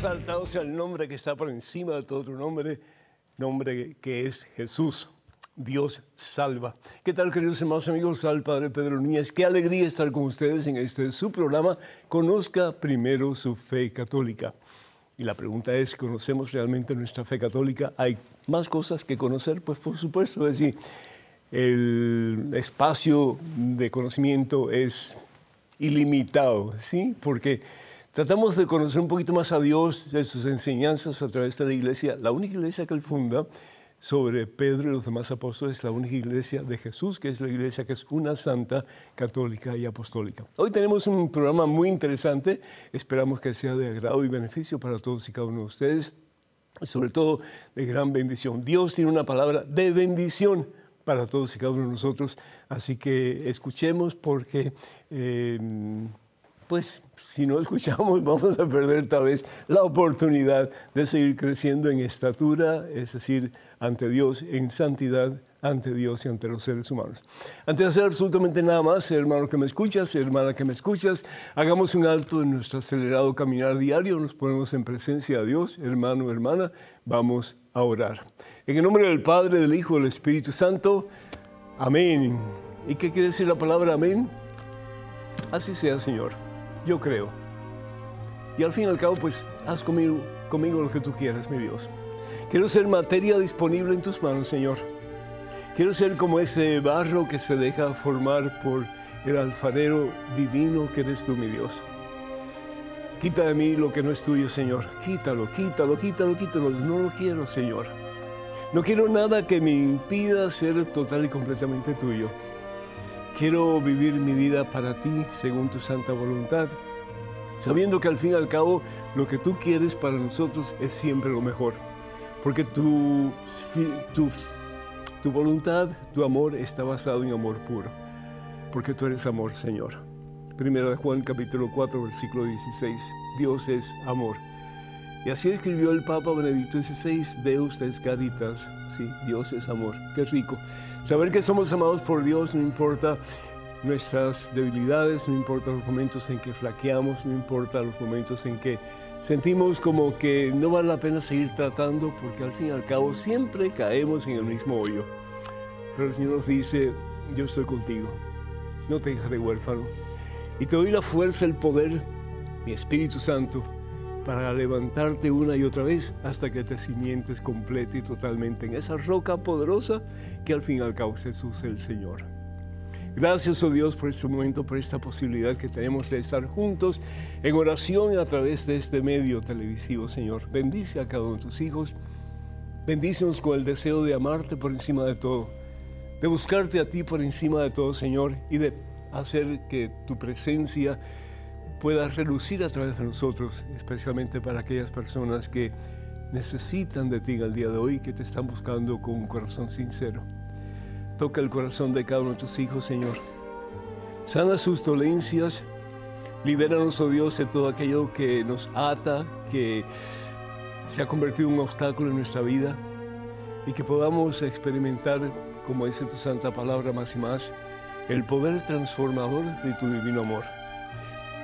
Exaltado sea el nombre que está por encima de todo otro nombre, nombre que es Jesús. Dios salva. ¿Qué tal, queridos hermanos amigos? Al Padre Pedro Núñez. Qué alegría estar con ustedes en este su programa. Conozca primero su fe católica. Y la pregunta es, ¿conocemos realmente nuestra fe católica? ¿Hay más cosas que conocer? Pues por supuesto, es decir, el espacio de conocimiento es ilimitado, ¿sí? Porque tratamos de conocer un poquito más a Dios, de sus enseñanzas a través de la iglesia, la única iglesia que él funda sobre Pedro y los demás apóstoles, la única iglesia de Jesús, que es la iglesia que es una santa, católica y apostólica. Hoy tenemos un programa muy interesante, esperamos que sea de agrado y beneficio para todos y cada uno de ustedes, sobre todo de gran bendición. Dios tiene una palabra de bendición para todos y cada uno de nosotros, así que escuchemos porque... Eh, pues si no escuchamos vamos a perder tal vez la oportunidad de seguir creciendo en estatura, es decir, ante Dios, en santidad ante Dios y ante los seres humanos. Antes de hacer absolutamente nada más, hermano que me escuchas, hermana que me escuchas, hagamos un alto en nuestro acelerado caminar diario, nos ponemos en presencia de Dios, hermano, hermana, vamos a orar. En el nombre del Padre, del Hijo, del Espíritu Santo, amén. ¿Y qué quiere decir la palabra amén? Así sea, Señor yo creo. Y al fin y al cabo, pues haz conmigo, conmigo lo que tú quieras, mi Dios. Quiero ser materia disponible en tus manos, Señor. Quiero ser como ese barro que se deja formar por el alfarero divino que eres tú, mi Dios. Quita de mí lo que no es tuyo, Señor. Quítalo, quítalo, quítalo, quítalo. No lo quiero, Señor. No quiero nada que me impida ser total y completamente tuyo. Quiero vivir mi vida para ti según tu santa voluntad, sabiendo que al fin y al cabo lo que tú quieres para nosotros es siempre lo mejor, porque tu, tu, tu voluntad, tu amor está basado en amor puro, porque tú eres amor, Señor. Primero de Juan capítulo 4, versículo 16, Dios es amor. Y así escribió el Papa Benedicto XVI, Deus es caritas, sí, Dios es amor, qué rico. Saber que somos amados por Dios no importa nuestras debilidades, no importa los momentos en que flaqueamos, no importa los momentos en que sentimos como que no vale la pena seguir tratando porque al fin y al cabo siempre caemos en el mismo hoyo. Pero el Señor nos dice, yo estoy contigo, no te dejaré huérfano y te doy la fuerza, el poder, mi Espíritu Santo, para levantarte una y otra vez hasta que te cimientes completa y totalmente en esa roca poderosa que al fin y al cabo es Jesús el Señor. Gracias, oh Dios, por este momento, por esta posibilidad que tenemos de estar juntos en oración a través de este medio televisivo, Señor. Bendice a cada uno de tus hijos. Bendícenos con el deseo de amarte por encima de todo, de buscarte a ti por encima de todo, Señor, y de hacer que tu presencia pueda relucir a través de nosotros, especialmente para aquellas personas que necesitan de ti en el día de hoy, que te están buscando con un corazón sincero. Toca el corazón de cada uno de tus hijos, Señor. Sana sus dolencias. Libéranos, oh Dios, de todo aquello que nos ata, que se ha convertido en un obstáculo en nuestra vida y que podamos experimentar, como dice tu santa palabra más y más, el poder transformador de tu divino amor.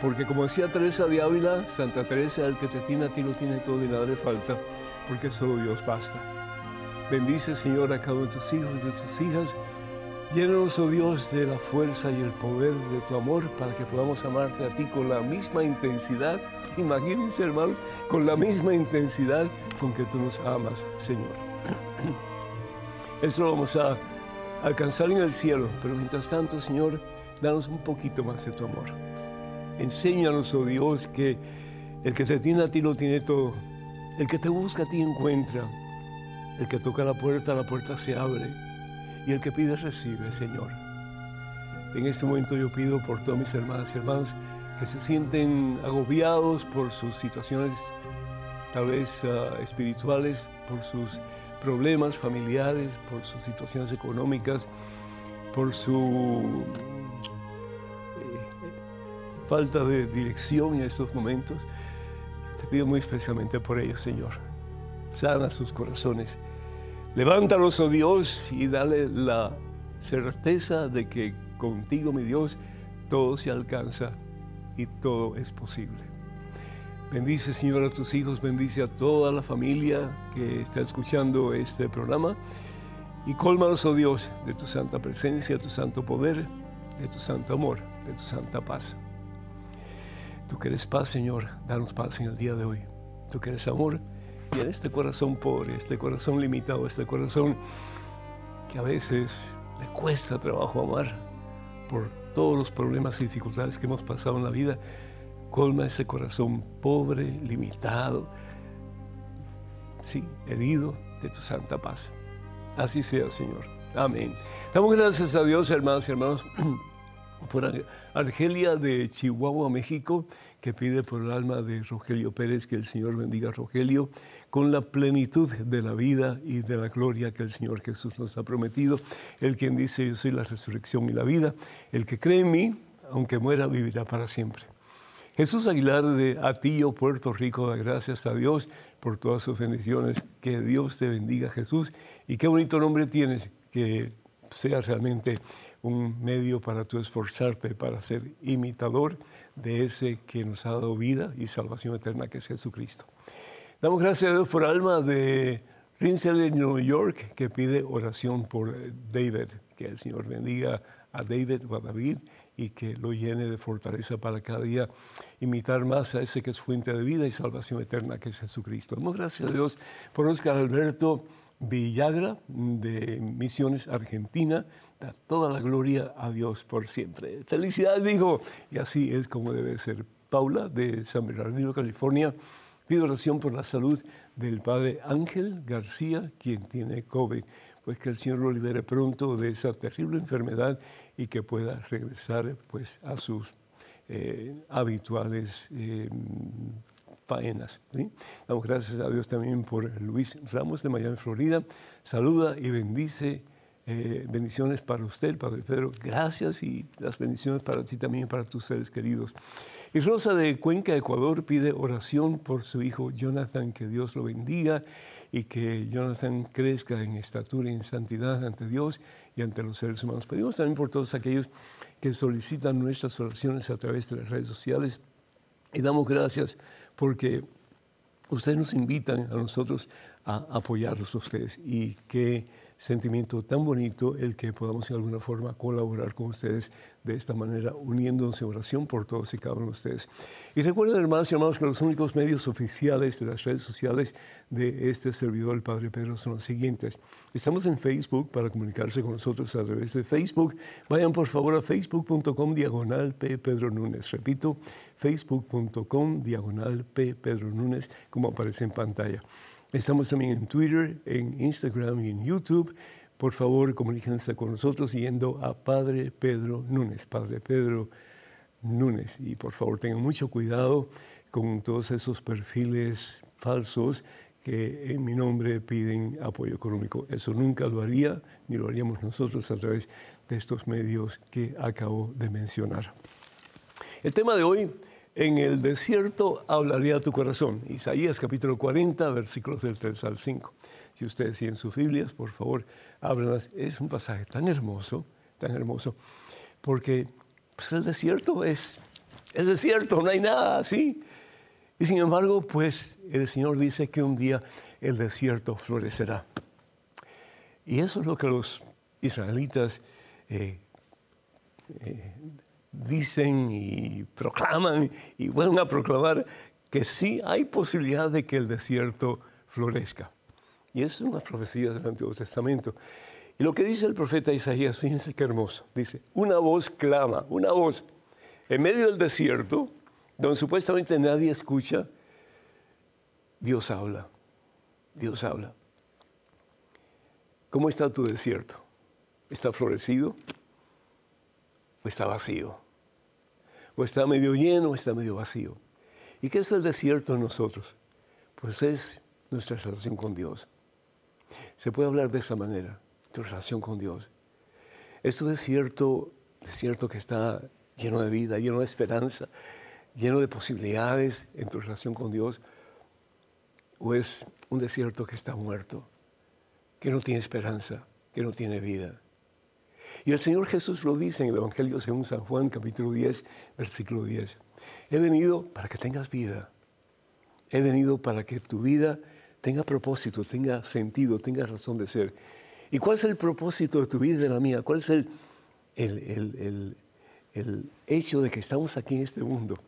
Porque como decía Teresa de Ávila, Santa Teresa, el que te tiene a ti no tiene todo y nada le falta, porque solo Dios basta. Bendice, Señor, a cada uno de tus hijos y de tus hijas. Llénanos, oh Dios, de la fuerza y el poder de tu amor para que podamos amarte a ti con la misma intensidad. Imagínense, hermanos, con la misma intensidad con que tú nos amas, Señor. Eso lo vamos a alcanzar en el cielo, pero mientras tanto, Señor, danos un poquito más de tu amor. Enséñanos, oh Dios, que el que se tiene a ti lo tiene todo. El que te busca a ti encuentra. El que toca la puerta, la puerta se abre. Y el que pide, recibe, Señor. En este momento yo pido por todas mis hermanas y hermanos que se sienten agobiados por sus situaciones, tal vez uh, espirituales, por sus problemas familiares, por sus situaciones económicas, por su falta de dirección en estos momentos. Te pido muy especialmente por ellos, Señor. Sana sus corazones. Levántalos, oh Dios, y dale la certeza de que contigo, mi Dios, todo se alcanza y todo es posible. Bendice, Señor, a tus hijos, bendice a toda la familia que está escuchando este programa y cólmanos, oh Dios, de tu santa presencia, de tu santo poder, de tu santo amor, de tu santa paz. Tú que eres paz, Señor, danos paz en el día de hoy. Tú que eres amor, y en este corazón pobre, este corazón limitado, este corazón que a veces le cuesta trabajo amar por todos los problemas y dificultades que hemos pasado en la vida, colma ese corazón pobre, limitado, sí, herido de tu santa paz. Así sea, Señor. Amén. Damos gracias a Dios, hermanos y hermanos, por Argelia de Chihuahua, México, que pide por el alma de Rogelio Pérez que el Señor bendiga a Rogelio con la plenitud de la vida y de la gloria que el Señor Jesús nos ha prometido. El quien dice, yo soy la resurrección y la vida. El que cree en mí, aunque muera, vivirá para siempre. Jesús Aguilar de Atillo, Puerto Rico, da gracias a Dios por todas sus bendiciones. Que Dios te bendiga, Jesús. Y qué bonito nombre tienes, que sea realmente un medio para tu esforzarte, para ser imitador de ese que nos ha dado vida y salvación eterna, que es Jesucristo. Damos gracias a Dios por alma de Rinsel de New York, que pide oración por David. Que el Señor bendiga a David o a David y que lo llene de fortaleza para cada día imitar más a ese que es fuente de vida y salvación eterna, que es Jesucristo. Damos gracias a Dios por Oscar Alberto Villagra de Misiones Argentina. Da toda la gloria a Dios por siempre. Felicidades, dijo. Y así es como debe ser. Paula de San Bernardino, California. Pido oración por la salud del padre Ángel García, quien tiene COVID pues que el Señor lo libere pronto de esa terrible enfermedad y que pueda regresar pues a sus eh, habituales eh, faenas. Damos gracias a Dios también por Luis Ramos de Miami, Florida. Saluda y bendice. Eh, bendiciones para usted, Padre Pedro. Gracias y las bendiciones para ti también para tus seres queridos. Y Rosa de Cuenca, Ecuador, pide oración por su hijo Jonathan, que Dios lo bendiga y que Jonathan crezca en estatura y en santidad ante Dios y ante los seres humanos. Pedimos también por todos aquellos que solicitan nuestras oraciones a través de las redes sociales y damos gracias porque ustedes nos invitan a nosotros a apoyarlos a ustedes. Y que sentimiento tan bonito el que podamos en alguna forma colaborar con ustedes de esta manera, uniéndonos en oración por todos y cada uno de ustedes. Y recuerden, hermanos y hermanos, que los únicos medios oficiales de las redes sociales de este servidor, el Padre Pedro, son los siguientes. Estamos en Facebook para comunicarse con nosotros a través de Facebook. Vayan por favor a facebook.com diagonal P. Pedro Núñez. Repito, facebook.com diagonal P. Pedro Núñez, como aparece en pantalla. Estamos también en Twitter, en Instagram y en YouTube. Por favor, comuníquense con nosotros yendo a Padre Pedro Núñez, Padre Pedro Núñez. Y por favor, tengan mucho cuidado con todos esos perfiles falsos que en mi nombre piden apoyo económico. Eso nunca lo haría, ni lo haríamos nosotros a través de estos medios que acabo de mencionar. El tema de hoy en el desierto hablaría tu corazón. Isaías capítulo 40, versículos del 3 al 5. Si ustedes siguen sus Biblias, por favor, ábranlas. Es un pasaje tan hermoso, tan hermoso, porque pues, el desierto es el desierto, no hay nada así. Y sin embargo, pues el Señor dice que un día el desierto florecerá. Y eso es lo que los israelitas eh, eh, dicen y proclaman y vuelven a proclamar que sí hay posibilidad de que el desierto florezca. Y es una profecía del Antiguo Testamento. Y lo que dice el profeta Isaías, fíjense qué hermoso. Dice, una voz clama, una voz en medio del desierto, donde supuestamente nadie escucha, Dios habla. Dios habla. ¿Cómo está tu desierto? ¿Está florecido o está vacío? O está medio lleno o está medio vacío. ¿Y qué es el desierto en nosotros? Pues es nuestra relación con Dios. Se puede hablar de esa manera, tu relación con Dios. Es tu desierto, desierto que está lleno de vida, lleno de esperanza, lleno de posibilidades en tu relación con Dios, o es un desierto que está muerto, que no tiene esperanza, que no tiene vida. Y el Señor Jesús lo dice en el Evangelio según San Juan, capítulo 10, versículo 10. He venido para que tengas vida He venido para que tu vida tenga propósito, tenga sentido, tenga razón de ser. ¿Y cuál es el propósito de tu vida y de la mía? ¿Cuál es el, el, el hecho de que estamos aquí en este mundo?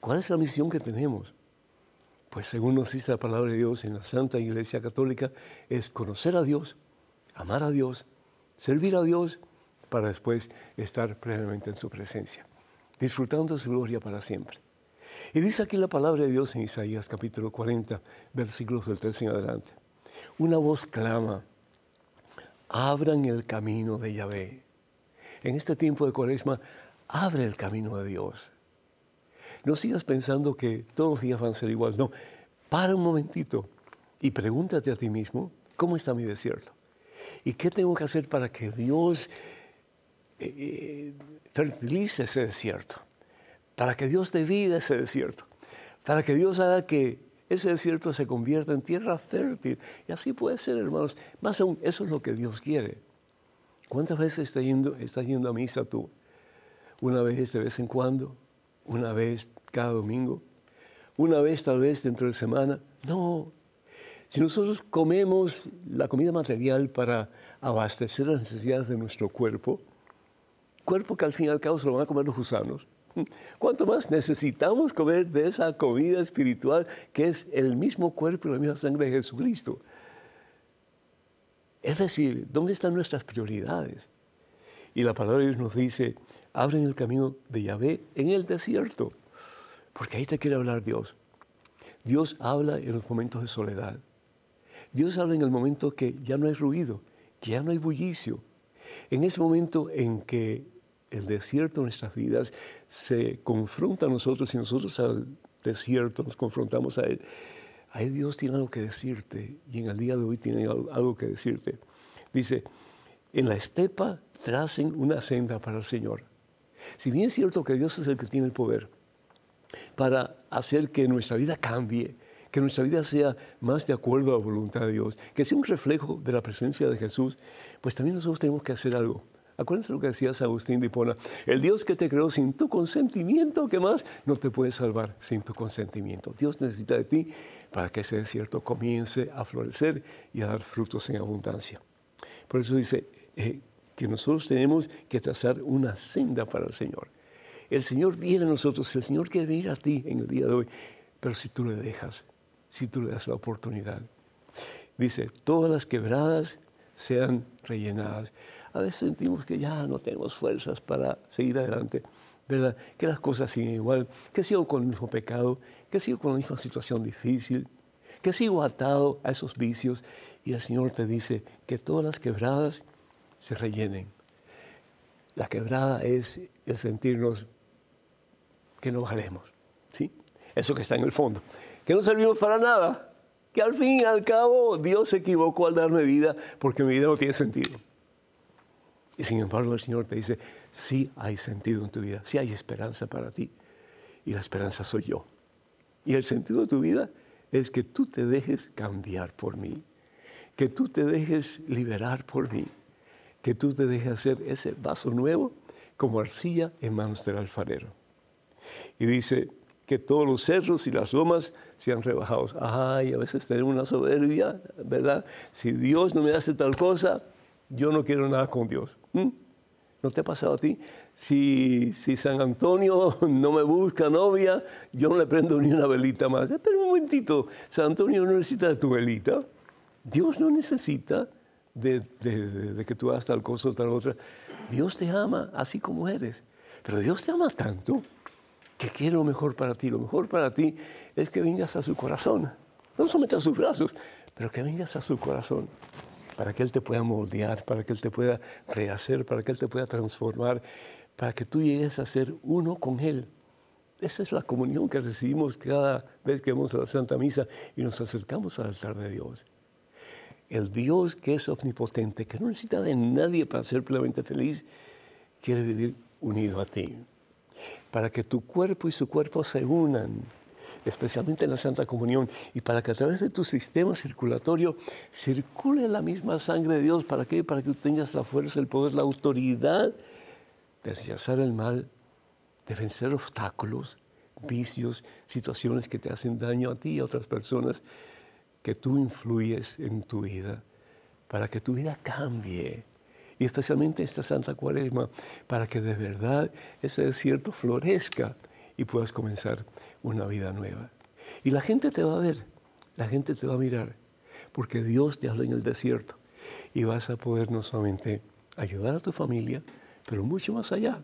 ¿Cuál es la misión que tenemos? Pues según nos dice la palabra de Dios en la Santa Iglesia Católica, es conocer a Dios, amar a Dios, servir a Dios para después estar plenamente en su presencia, disfrutando su gloria para siempre. Y dice aquí la palabra de Dios en Isaías capítulo 40, versículos del 13 en adelante. Una voz clama, abran el camino de Yahvé. En este tiempo de cuaresma, abre el camino de Dios. No sigas pensando que todos los días van a ser igual. No, para un momentito y pregúntate a ti mismo, ¿cómo está mi desierto? ¿Y qué tengo que hacer para que Dios eh, eh, fertilice ese desierto? Para que Dios dé vida a ese desierto. Para que Dios haga que ese desierto se convierta en tierra fértil. Y así puede ser, hermanos. Más aún, eso es lo que Dios quiere. ¿Cuántas veces estás yendo, estás yendo a misa tú? Una vez de vez en cuando, una vez cada domingo, una vez tal vez dentro de semana. No. Si nosotros comemos la comida material para abastecer las necesidades de nuestro cuerpo, cuerpo que al fin y al cabo se lo van a comer los gusanos, ¿cuánto más necesitamos comer de esa comida espiritual que es el mismo cuerpo y la misma sangre de Jesucristo? Es decir, ¿dónde están nuestras prioridades? Y la palabra de Dios nos dice, abren el camino de Yahvé en el desierto, porque ahí te quiere hablar Dios. Dios habla en los momentos de soledad. Dios habla en el momento que ya no hay ruido, que ya no hay bullicio. En ese momento en que el desierto de nuestras vidas se confronta a nosotros y nosotros al desierto nos confrontamos a Él, ahí Dios tiene algo que decirte y en el día de hoy tiene algo que decirte. Dice, en la estepa tracen una senda para el Señor. Si bien es cierto que Dios es el que tiene el poder para hacer que nuestra vida cambie, que nuestra vida sea más de acuerdo a la voluntad de Dios, que sea un reflejo de la presencia de Jesús, pues también nosotros tenemos que hacer algo. Acuérdense lo que decía San Agustín de Hipona, el Dios que te creó sin tu consentimiento, ¿qué más? No te puede salvar sin tu consentimiento. Dios necesita de ti para que ese desierto comience a florecer y a dar frutos en abundancia. Por eso dice, eh, que nosotros tenemos que trazar una senda para el Señor. El Señor viene a nosotros, el Señor quiere venir a ti en el día de hoy, pero si tú le dejas, si tú le das la oportunidad. Dice, todas las quebradas sean rellenadas. A veces sentimos que ya no tenemos fuerzas para seguir adelante, ¿verdad? Que las cosas siguen igual, que sigo con el mismo pecado, que sigo con la misma situación difícil, que sigo atado a esos vicios. Y el Señor te dice que todas las quebradas se rellenen. La quebrada es el sentirnos que no valemos, ¿sí? Eso que está en el fondo, que no servimos para nada, que al fin y al cabo Dios se equivocó al darme vida porque mi vida no tiene sentido. Y sin embargo el Señor te dice, sí hay sentido en tu vida, sí hay esperanza para ti. Y la esperanza soy yo. Y el sentido de tu vida es que tú te dejes cambiar por mí, que tú te dejes liberar por mí, que tú te dejes hacer ese vaso nuevo como arcilla en manos del alfarero. Y dice que todos los cerros y las lomas sean rebajados. Ay, a veces tenemos una soberbia, ¿verdad? Si Dios no me hace tal cosa, yo no quiero nada con Dios. ¿Mm? ¿No te ha pasado a ti? Si, si, San Antonio no me busca novia, yo no le prendo ni una velita más. Pero un momentito, San Antonio no necesita de tu velita. Dios no necesita de, que tú hagas tal cosa o tal otra. Dios te ama así como eres. Pero Dios te ama tanto que lo mejor para ti. Lo mejor para ti es que vengas a su corazón. No solamente a sus brazos, pero que vengas a su corazón. Para que Él te pueda moldear, para que Él te pueda rehacer, para que Él te pueda transformar, para que tú llegues a ser uno con Él. Esa es la comunión que recibimos cada vez que vamos a la Santa Misa y nos acercamos al altar de Dios el Dios que es omnipotente, que no necesita de nadie para ser plenamente feliz, quiere vivir unido a ti. Para que tu cuerpo y su cuerpo se unan, especialmente en la Santa Comunión, y para que a través de tu sistema circulatorio circule la misma sangre de Dios. ¿Para qué? Para que tú tengas la fuerza, el poder, la autoridad de rechazar el mal, de vencer obstáculos, vicios, situaciones que te hacen daño a ti y a otras personas, que tú influyes en tu vida para que tu vida cambie. Y especialmente esta Santa Cuaresma, para que de verdad ese desierto florezca y puedas comenzar una vida nueva. Y la gente te va a ver, la gente te va a mirar, porque Dios te habla en el desierto y vas a poder no solamente ayudar a tu familia, pero mucho más allá.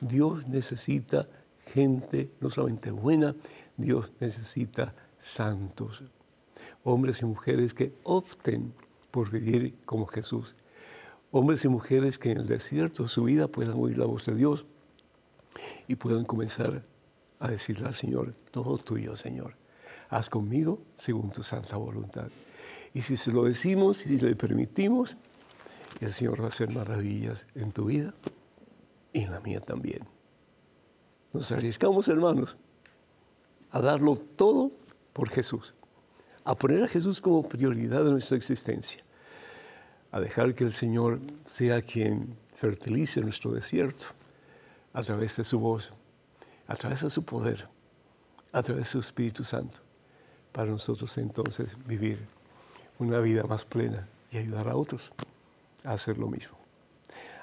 Dios necesita gente no solamente buena, Dios necesita santos, hombres y mujeres que opten por vivir como Jesús, hombres y mujeres que en el desierto de su vida puedan oír la voz de Dios y puedan comenzar a decirle al Señor, todo tuyo, Señor, haz conmigo según tu santa voluntad. Y si se lo decimos y si le permitimos, el Señor va a hacer maravillas en tu vida y en la mía también. Nos arriesgamos, hermanos, a darlo todo por Jesús, a poner a Jesús como prioridad de nuestra existencia, a dejar que el Señor sea quien fertilice nuestro desierto a través de su voz, a través de su poder, a través de su Espíritu Santo, para nosotros entonces vivir una vida más plena y ayudar a otros a hacer lo mismo.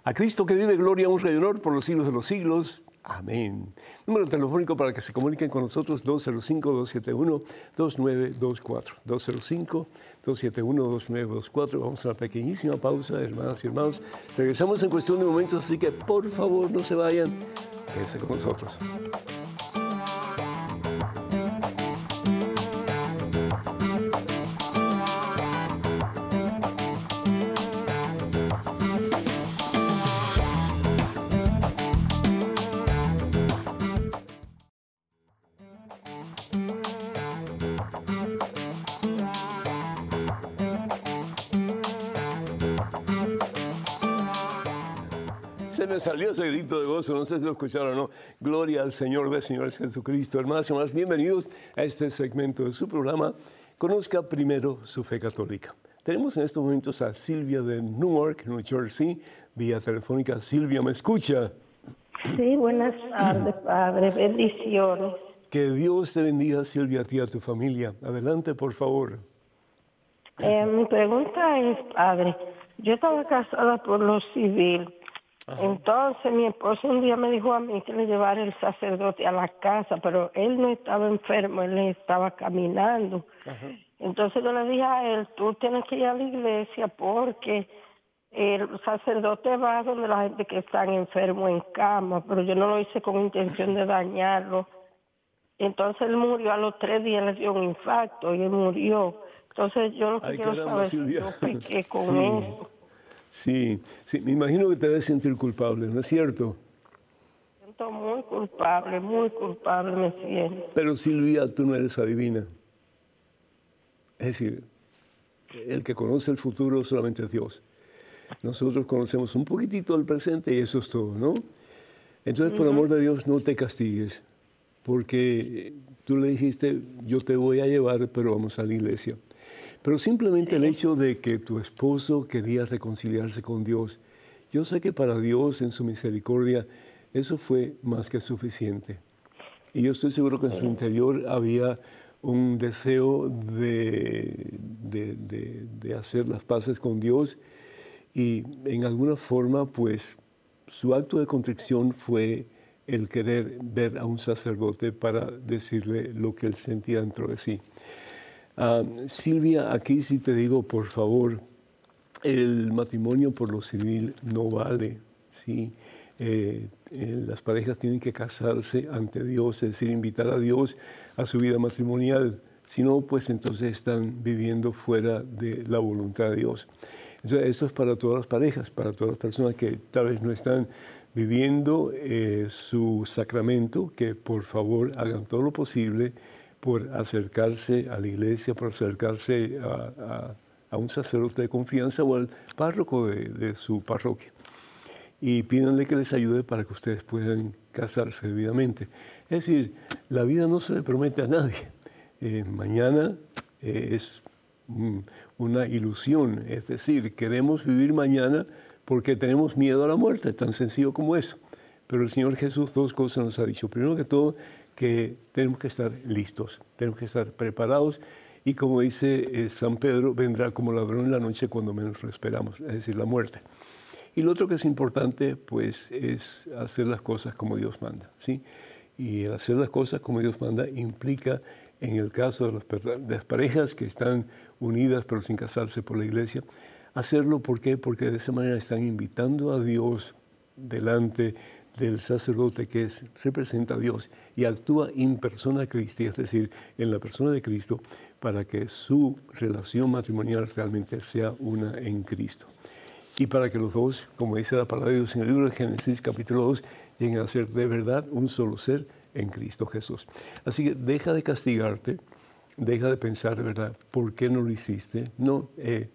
A Cristo que vive gloria, un y honor por los siglos de los siglos. Amén. Número telefónico para que se comuniquen con nosotros 205-271-2924. 205-271-2924. Vamos a una pequeñísima pausa, hermanas y hermanos. Regresamos en cuestión de momentos, así que por favor no se vayan. Quédense con nosotros. Salió ese grito de gozo, no sé si lo escucharon o no. Gloria al Señor del Señor Jesucristo. Hermanos y hermanas, bienvenidos a este segmento de su programa. Conozca primero su fe católica. Tenemos en estos momentos a Silvia de Newark, New Jersey, vía telefónica. Silvia, ¿me escucha? Sí, buenas tardes, Padre. Bendiciones. Que Dios te bendiga, Silvia, a ti y a tu familia. Adelante, por favor. Eh, mi pregunta es, Padre, yo estaba casada por lo civil entonces mi esposo un día me dijo a mí que le llevara el sacerdote a la casa, pero él no estaba enfermo, él estaba caminando. Entonces yo le dije a él, tú tienes que ir a la iglesia porque el sacerdote va donde la gente que está enfermo en cama, pero yo no lo hice con intención de dañarlo. Entonces él murió a los tres días, le dio un infarto y él murió. Entonces yo lo que quiero saber es yo pequé con eso. Sí, sí, me imagino que te debes sentir culpable, ¿no es cierto? Siento muy culpable, muy culpable me siento. Pero Silvia, tú no eres adivina. Es decir, el que conoce el futuro solamente es Dios. Nosotros conocemos un poquitito el presente y eso es todo, ¿no? Entonces, por amor de Dios, no te castigues, porque tú le dijiste, yo te voy a llevar, pero vamos a la iglesia. Pero simplemente el hecho de que tu esposo quería reconciliarse con Dios, yo sé que para Dios en su misericordia eso fue más que suficiente. Y yo estoy seguro que en su interior había un deseo de, de, hacer las paces con Dios y en alguna forma pues su acto de contrición fue el querer ver a un sacerdote para decirle lo que él sentía dentro de sí. Ah, Silvia, aquí sí te digo, por favor, el matrimonio por lo civil no vale. ¿sí? Eh, eh, las parejas tienen que casarse ante Dios, es decir, invitar a Dios a su vida matrimonial. Si no, pues entonces están viviendo fuera de la voluntad de Dios. Entonces, esto es para todas las parejas, para todas las personas que tal vez no están viviendo eh, su sacramento, que por favor hagan todo lo posible por acercarse a la iglesia, por acercarse a, un sacerdote de confianza o al párroco de, su parroquia. Y pídanle que les ayude para que ustedes puedan casarse debidamente. Es decir, la vida no se le promete a nadie. Eh, mañana eh, es una ilusión, es decir, queremos vivir mañana porque tenemos miedo a la muerte, tan sencillo como eso. Pero el Señor Jesús dos cosas nos ha dicho. Primero que todo, que tenemos que estar listos, tenemos que estar preparados y como dice eh, San Pedro, vendrá como ladrón en la noche cuando menos lo esperamos, es decir, la muerte. Y lo otro que es importante, pues, es hacer las cosas como Dios manda, ¿sí? Y el hacer las cosas como Dios manda implica, en el caso de las, parejas que están unidas pero sin casarse por la iglesia, hacerlo, ¿por qué? Porque de esa manera están invitando a Dios delante del sacerdote que es, representa a Dios y actúa en persona Cristi, es decir, en la persona de Cristo, para que su relación matrimonial realmente sea una en Cristo. Y para que los dos, como dice la palabra de Dios en el libro de Génesis capítulo 2, lleguen a ser de verdad un solo ser en Cristo Jesús. Así que deja de castigarte, deja de pensar de verdad, ¿por qué no lo hiciste? No, eh,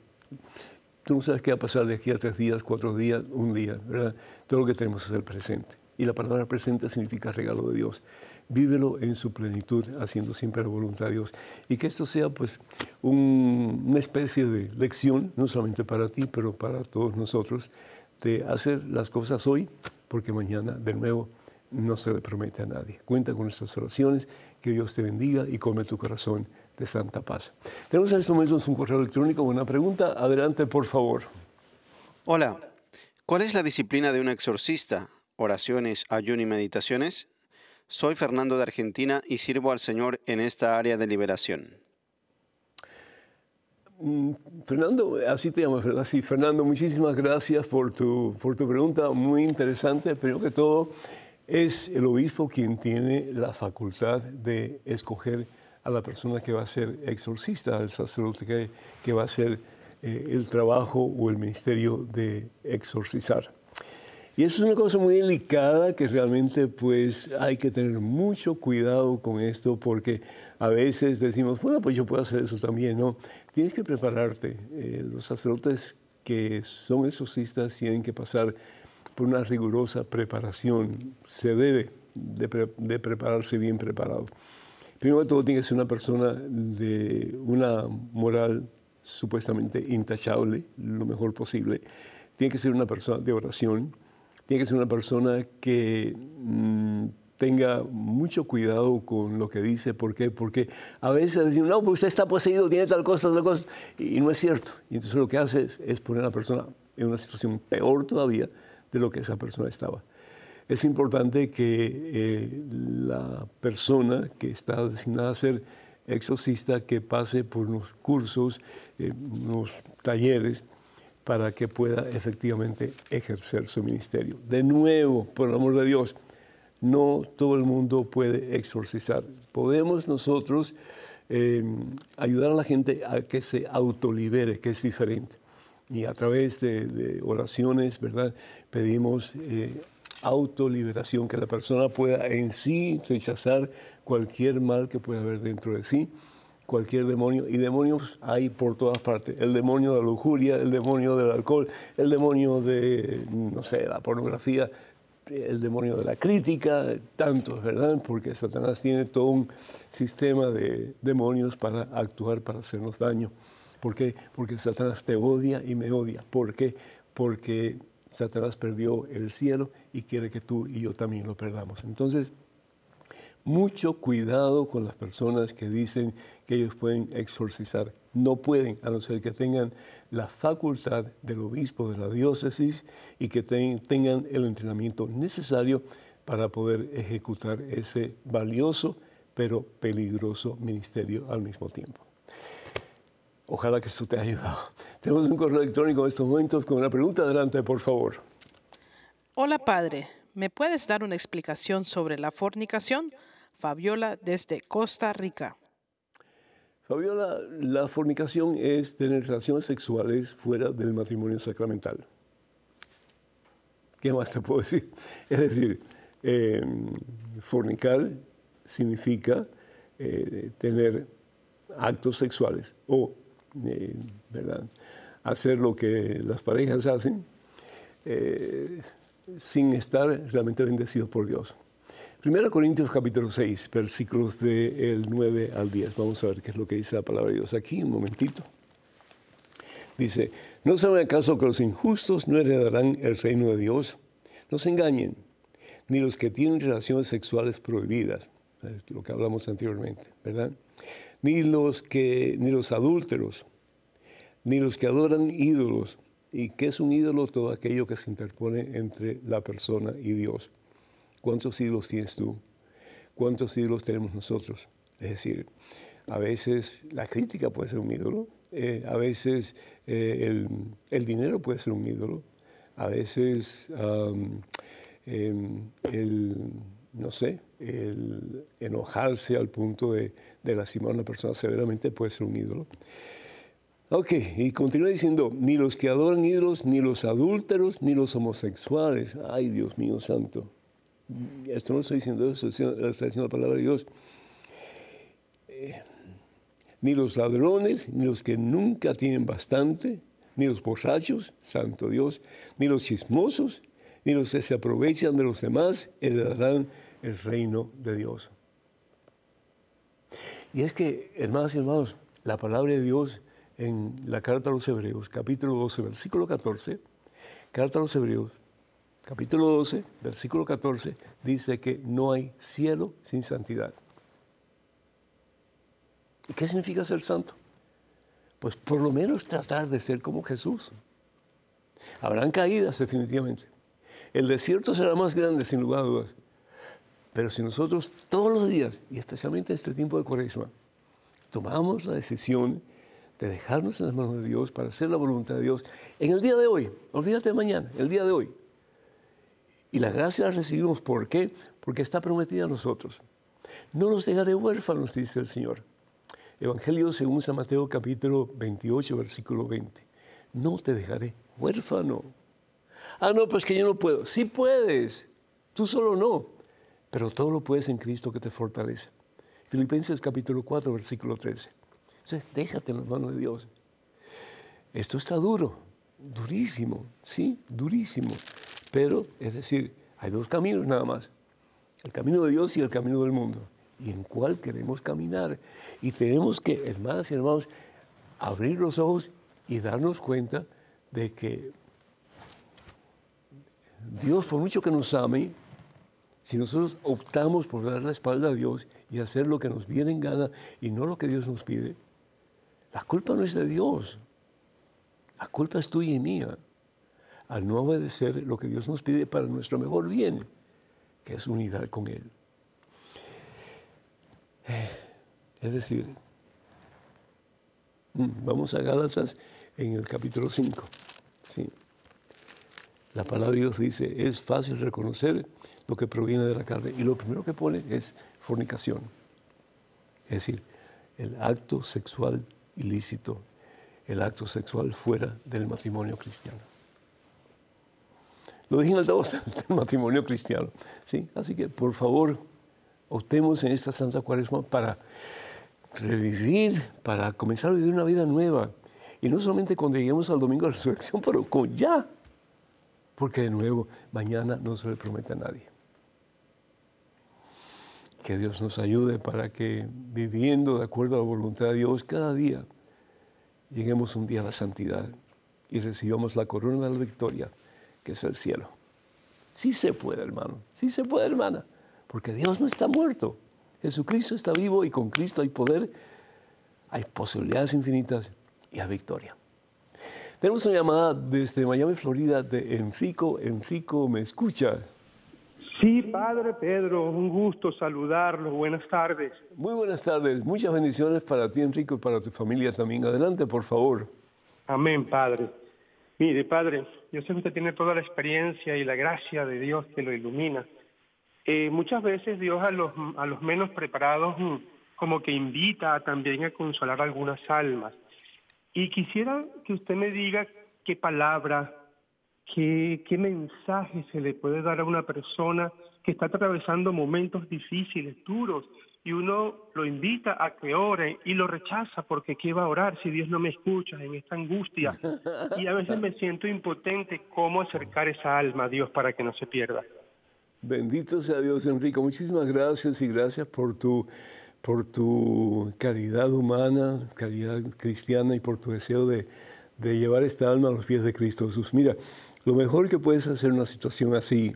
tú no sabes qué va a pasar de aquí a tres días, cuatro días, un día, ¿verdad? Todo lo que tenemos es el presente. Y la palabra presente significa regalo de Dios. Vívelo en su plenitud, haciendo siempre la voluntad de Dios. Y que esto sea pues una especie de lección, no solamente para ti, pero para todos nosotros, de hacer las cosas hoy, porque mañana de nuevo no se le promete a nadie. Cuenta con nuestras oraciones, que Dios te bendiga y come tu corazón de santa paz. Tenemos en estos momentos un correo electrónico con una pregunta. Adelante, por favor. Hola, ¿cuál es la disciplina de un exorcista? Oraciones, ayuno y meditaciones. Soy Fernando de Argentina y sirvo al Señor en esta área de liberación. Mm, Fernando, así te llamas, ¿verdad? Fernando, muchísimas gracias por tu, por tu pregunta, muy interesante. Primero que todo, es el obispo quien tiene la facultad de escoger a la persona que va a ser exorcista, al sacerdote que, que va a hacer eh, el trabajo o el ministerio de exorcizar. Y eso es una cosa muy delicada que realmente pues hay que tener mucho cuidado con esto porque a veces decimos, bueno, pues yo puedo hacer eso también, ¿no? Tienes que prepararte. Eh, los sacerdotes que son exorcistas tienen que pasar por una rigurosa preparación. Se debe de, de prepararse bien preparado. Primero de todo tiene que ser una persona de una moral supuestamente intachable, lo mejor posible. Tiene que ser una persona de oración. Tiene que ser una persona que mm, tenga mucho cuidado con lo que dice. ¿Por qué? Porque a veces decimos, no, pues usted está poseído, tiene tal cosa, tal cosa. Y no es cierto. Y entonces lo que hace es, poner a la persona en una situación peor todavía de lo que esa persona estaba es importante que eh, la persona que está designada a ser exorcista que pase por unos cursos, eh, unos talleres, para que pueda efectivamente ejercer su ministerio. De nuevo, por el amor de Dios, no todo el mundo puede exorcizar. Podemos nosotros eh, ayudar a la gente a que se autolibere, que es diferente. Y a través de, oraciones, ¿verdad? Pedimos autoliberación, que la persona pueda en sí rechazar cualquier mal que pueda haber dentro de sí, cualquier demonio. Y demonios hay por todas partes. El demonio de la lujuria, el demonio del alcohol, el demonio de, no sé, la pornografía, el demonio de la crítica, tantos, ¿verdad? Porque Satanás tiene todo un sistema de demonios para actuar, para hacernos daño. ¿Por qué? Porque Satanás te odia y me odia. ¿Por qué? Porque Satanás perdió el cielo y quiere que tú y yo también lo perdamos. Entonces, mucho cuidado con las personas que dicen que ellos pueden exorcizar. No pueden, a no ser que tengan la facultad del obispo de la diócesis y que tengan el entrenamiento necesario para poder ejecutar ese valioso pero peligroso ministerio al mismo tiempo. Ojalá que esto te haya ayudado. Tenemos un correo electrónico en estos momentos con una pregunta. Adelante, por favor. Hola, padre. ¿Me puedes dar una explicación sobre la fornicación? Fabiola, desde Costa Rica. Fabiola, la fornicación es tener relaciones sexuales fuera del matrimonio sacramental. ¿Qué más te puedo decir? Es decir, em, fornicar significa eh, tener actos sexuales o eh, ¿verdad? hacer lo que las parejas hacen eh, sin estar realmente bendecidos por Dios. 1 Corintios capítulo 6, versículos del 9 al 10. Vamos a ver qué es lo que dice la palabra de Dios aquí, un momentito. Dice, ¿no saben acaso que los injustos no heredarán el reino de Dios? No se engañen, ni los que tienen relaciones sexuales prohibidas. es lo que hablamos anteriormente, ¿verdad? Ni los, que, ni los adúlteros, ni los que adoran ídolos. ¿Y qué es un ídolo? Todo aquello que se interpone entre la persona y Dios. ¿Cuántos ídolos tienes tú? ¿Cuántos ídolos tenemos nosotros? Es decir, a veces la crítica puede ser un ídolo, eh, a veces eh, el, dinero puede ser un ídolo, a veces em, el, no sé, el enojarse al punto de, lastimar a una persona severamente puede ser un ídolo. Ok, y continúa diciendo, ni los que adoran ídolos, ni los adúlteros, ni los homosexuales. Ay, Dios mío santo. Esto no estoy diciendo eso, estoy diciendo la palabra de Dios. Eh, ni los ladrones, ni los que nunca tienen bastante, ni los borrachos, santo Dios, ni los chismosos, ni los que se aprovechan de los demás, heredarán el reino de Dios. Y es que, hermanas y hermanos, la palabra de Dios en la carta a los Hebreos, capítulo 12, versículo 14, carta a los Hebreos, capítulo 12, versículo 14, dice que no hay cielo sin santidad. ¿Y qué significa ser santo? Pues por lo menos tratar de ser como Jesús. Habrán caídas definitivamente. El desierto será más grande sin lugar a dudas. Pero si nosotros todos los días, y especialmente en este tiempo de cuaresma, tomamos la decisión de dejarnos en las manos de Dios para hacer la voluntad de Dios en el día de hoy, olvídate de mañana, el día de hoy. Y la gracia la recibimos, ¿por qué? Porque está prometida a nosotros. No los dejaré huérfanos, dice el Señor. Evangelio según San Mateo capítulo 28, versículo 20. No te dejaré huérfano. Ah, no, pues que yo no puedo. Sí puedes, tú solo no, pero todo lo puedes en Cristo que te fortalece. Filipenses capítulo 4, versículo 13. Entonces, déjate en las manos de Dios. Esto está duro, durísimo, sí, durísimo. Pero, es decir, hay dos caminos nada más. El camino de Dios y el camino del mundo. ¿Y en cuál queremos caminar? Y tenemos que, hermanas y hermanos, abrir los ojos y darnos cuenta de que Dios, por mucho que nos ame, si nosotros optamos por dar la espalda a Dios y hacer lo que nos viene en gana y no lo que Dios nos pide, la culpa no es de Dios. La culpa es tuya y mía al no obedecer lo que Dios nos pide para nuestro mejor bien, que es unidad con Él. Es decir, mm, vamos a Gálatas en el capítulo 5. ¿sí? La palabra de Dios dice, es fácil reconocer lo que proviene de la carne. Y lo primero que pone es fornicación. Es decir, el acto sexual ilícito el acto sexual fuera del matrimonio cristiano. Lo dije en el del matrimonio cristiano. ¿sí? Así que, por favor, optemos en esta Santa Cuaresma para revivir, para comenzar a vivir una vida nueva. Y no solamente cuando lleguemos al domingo de resurrección, pero con ya. Porque de nuevo, mañana no se le promete a nadie. Que Dios nos ayude para que viviendo de acuerdo a la voluntad de Dios cada día, lleguemos un día a la santidad y recibamos la corona de la victoria, que es el cielo. Sí se puede, hermano, sí se puede, hermana, porque Dios no está muerto. Jesucristo está vivo y con Cristo hay poder, hay posibilidades infinitas y hay victoria. Tenemos una llamada desde Miami, Florida, de Enrico. Enrico, ¿me escucha? Sí, Padre Pedro, un gusto saludarlo. Buenas tardes. Muy buenas tardes. Muchas bendiciones para ti, Enrico, y para tu familia también. Adelante, por favor. Amén, Padre. Mire, Padre, yo sé que usted tiene toda la experiencia y la gracia de Dios que lo ilumina. Eh, muchas veces Dios a los, a los menos preparados mm, como que invita también a consolar algunas almas. Y quisiera que usted me diga qué palabra ¿Qué, ¿Qué mensaje se le puede dar a una persona que está atravesando momentos difíciles, duros, y uno lo invita a que ore y lo rechaza porque ¿qué va a orar si Dios no me escucha en esta angustia? Y a veces me siento impotente cómo acercar esa alma a Dios para que no se pierda. Bendito sea Dios, Enrique. Muchísimas gracias y gracias por tu, por tu caridad humana, caridad cristiana y por tu deseo de, de llevar esta alma a los pies de Cristo Jesús. Mira, lo mejor que puedes hacer en una situación así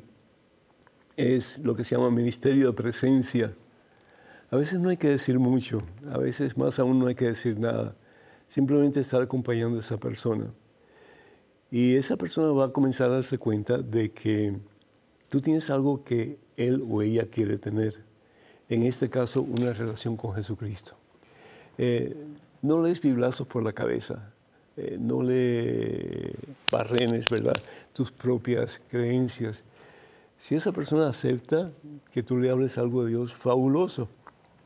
es lo que se llama ministerio de presencia. A veces no hay que decir mucho, a veces más aún no hay que decir nada. Simplemente estar acompañando a esa persona. Y esa persona va a comenzar a darse cuenta de que tú tienes algo que él o ella quiere tener. En este caso, una relación con Jesucristo. Eh, no le des biblazos por la cabeza, eh, no le barrenes, ¿verdad? Tus propias creencias. Si esa persona acepta que tú le hables algo de Dios, fabuloso.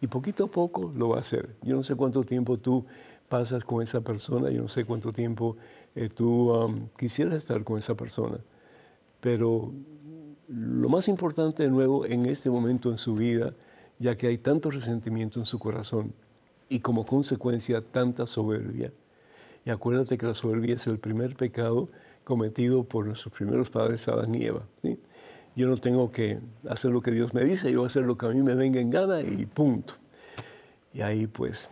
Y poquito a poco lo va a hacer. Yo no sé cuánto tiempo tú pasas con esa persona, yo no sé cuánto tiempo eh, tú quisieras estar con esa persona. Pero lo más importante de nuevo en este momento en su vida, ya que hay tanto resentimiento en su corazón y como consecuencia tanta soberbia. Y acuérdate que la soberbia es el primer pecado cometido por nuestros primeros padres, Adán y Eva. Yo no tengo que hacer lo que Dios me dice, yo voy a hacer lo que a mí me venga en gana y punto. Y ahí pues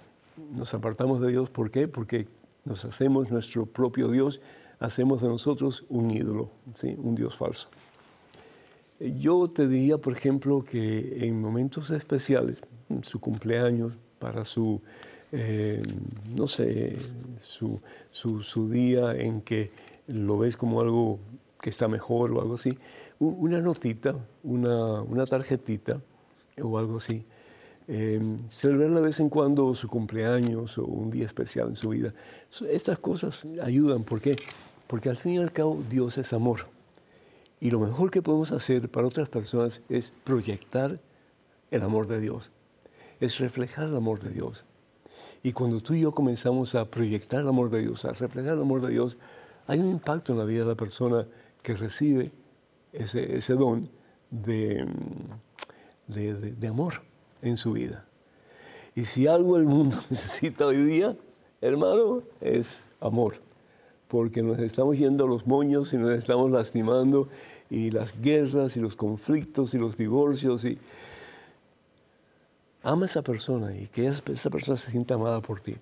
nos apartamos de Dios. ¿Por qué? Porque nos hacemos nuestro propio Dios, hacemos de nosotros un ídolo, ¿sí? un Dios falso. Yo te diría, por ejemplo, que en momentos especiales, su cumpleaños, para su, eh, no sé, su, su, día en que lo ves como algo que está mejor o algo así, una notita, una, una tarjetita o algo así. Eh, celebrar de vez en cuando su cumpleaños o un día especial en su vida. Estas cosas ayudan. ¿Por qué? Porque al fin y al cabo Dios es amor. Y lo mejor que podemos hacer para otras personas es proyectar el amor de Dios, es reflejar el amor de Dios. Y cuando tú y yo comenzamos a proyectar el amor de Dios, a reflejar el amor de Dios, hay un impacto en la vida de la persona que recibe ese, don de, de, de amor en su vida. Y si algo el mundo necesita hoy día, hermano, es amor porque nos estamos yendo a los moños y nos estamos lastimando y las guerras y los conflictos y los divorcios y ama a esa persona y que esa persona se sienta amada por ti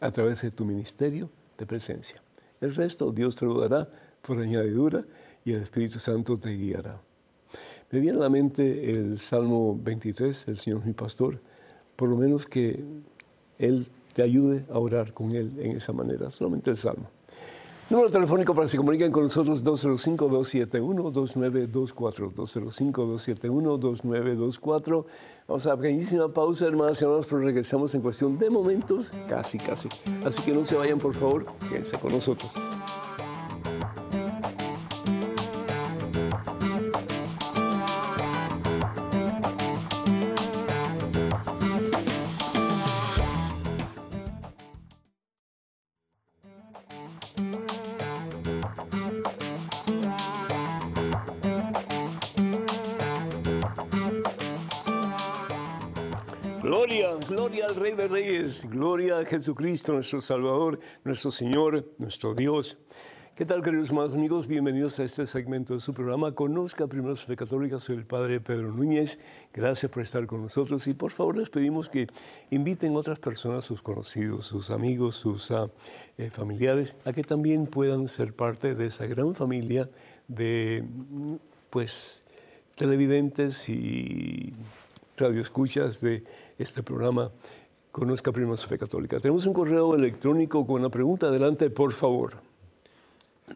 a través de tu ministerio de presencia. El resto Dios te lo dará por añadidura y el Espíritu Santo te guiará. Me viene a la mente el Salmo 23, el Señor mi pastor, por lo menos que Él te ayude a orar con Él en esa manera, solamente el Salmo. Número telefónico para que se comuniquen con nosotros 205-271-2924. 205-271-2924. Vamos a la pequeñísima pausa, hermanas y hermanos, pero regresamos en cuestión de momentos, casi, casi. Así que no se vayan, por favor, quédense con nosotros. Jesucristo, nuestro Salvador, nuestro Señor, nuestro Dios. ¿Qué tal, queridos hermanos amigos? Bienvenidos a este segmento de su programa. Conozca primero su fe católica. Soy el Padre Pedro Núñez. Gracias por estar con nosotros. Y por favor, les pedimos que inviten otras personas, sus conocidos, sus amigos, sus ah, eh, familiares, a que también puedan ser parte de esa gran familia de, pues, televidentes y radioescuchas de este programa Conozca primero su fe católica. Tenemos un correo electrónico con una pregunta. Adelante, por favor.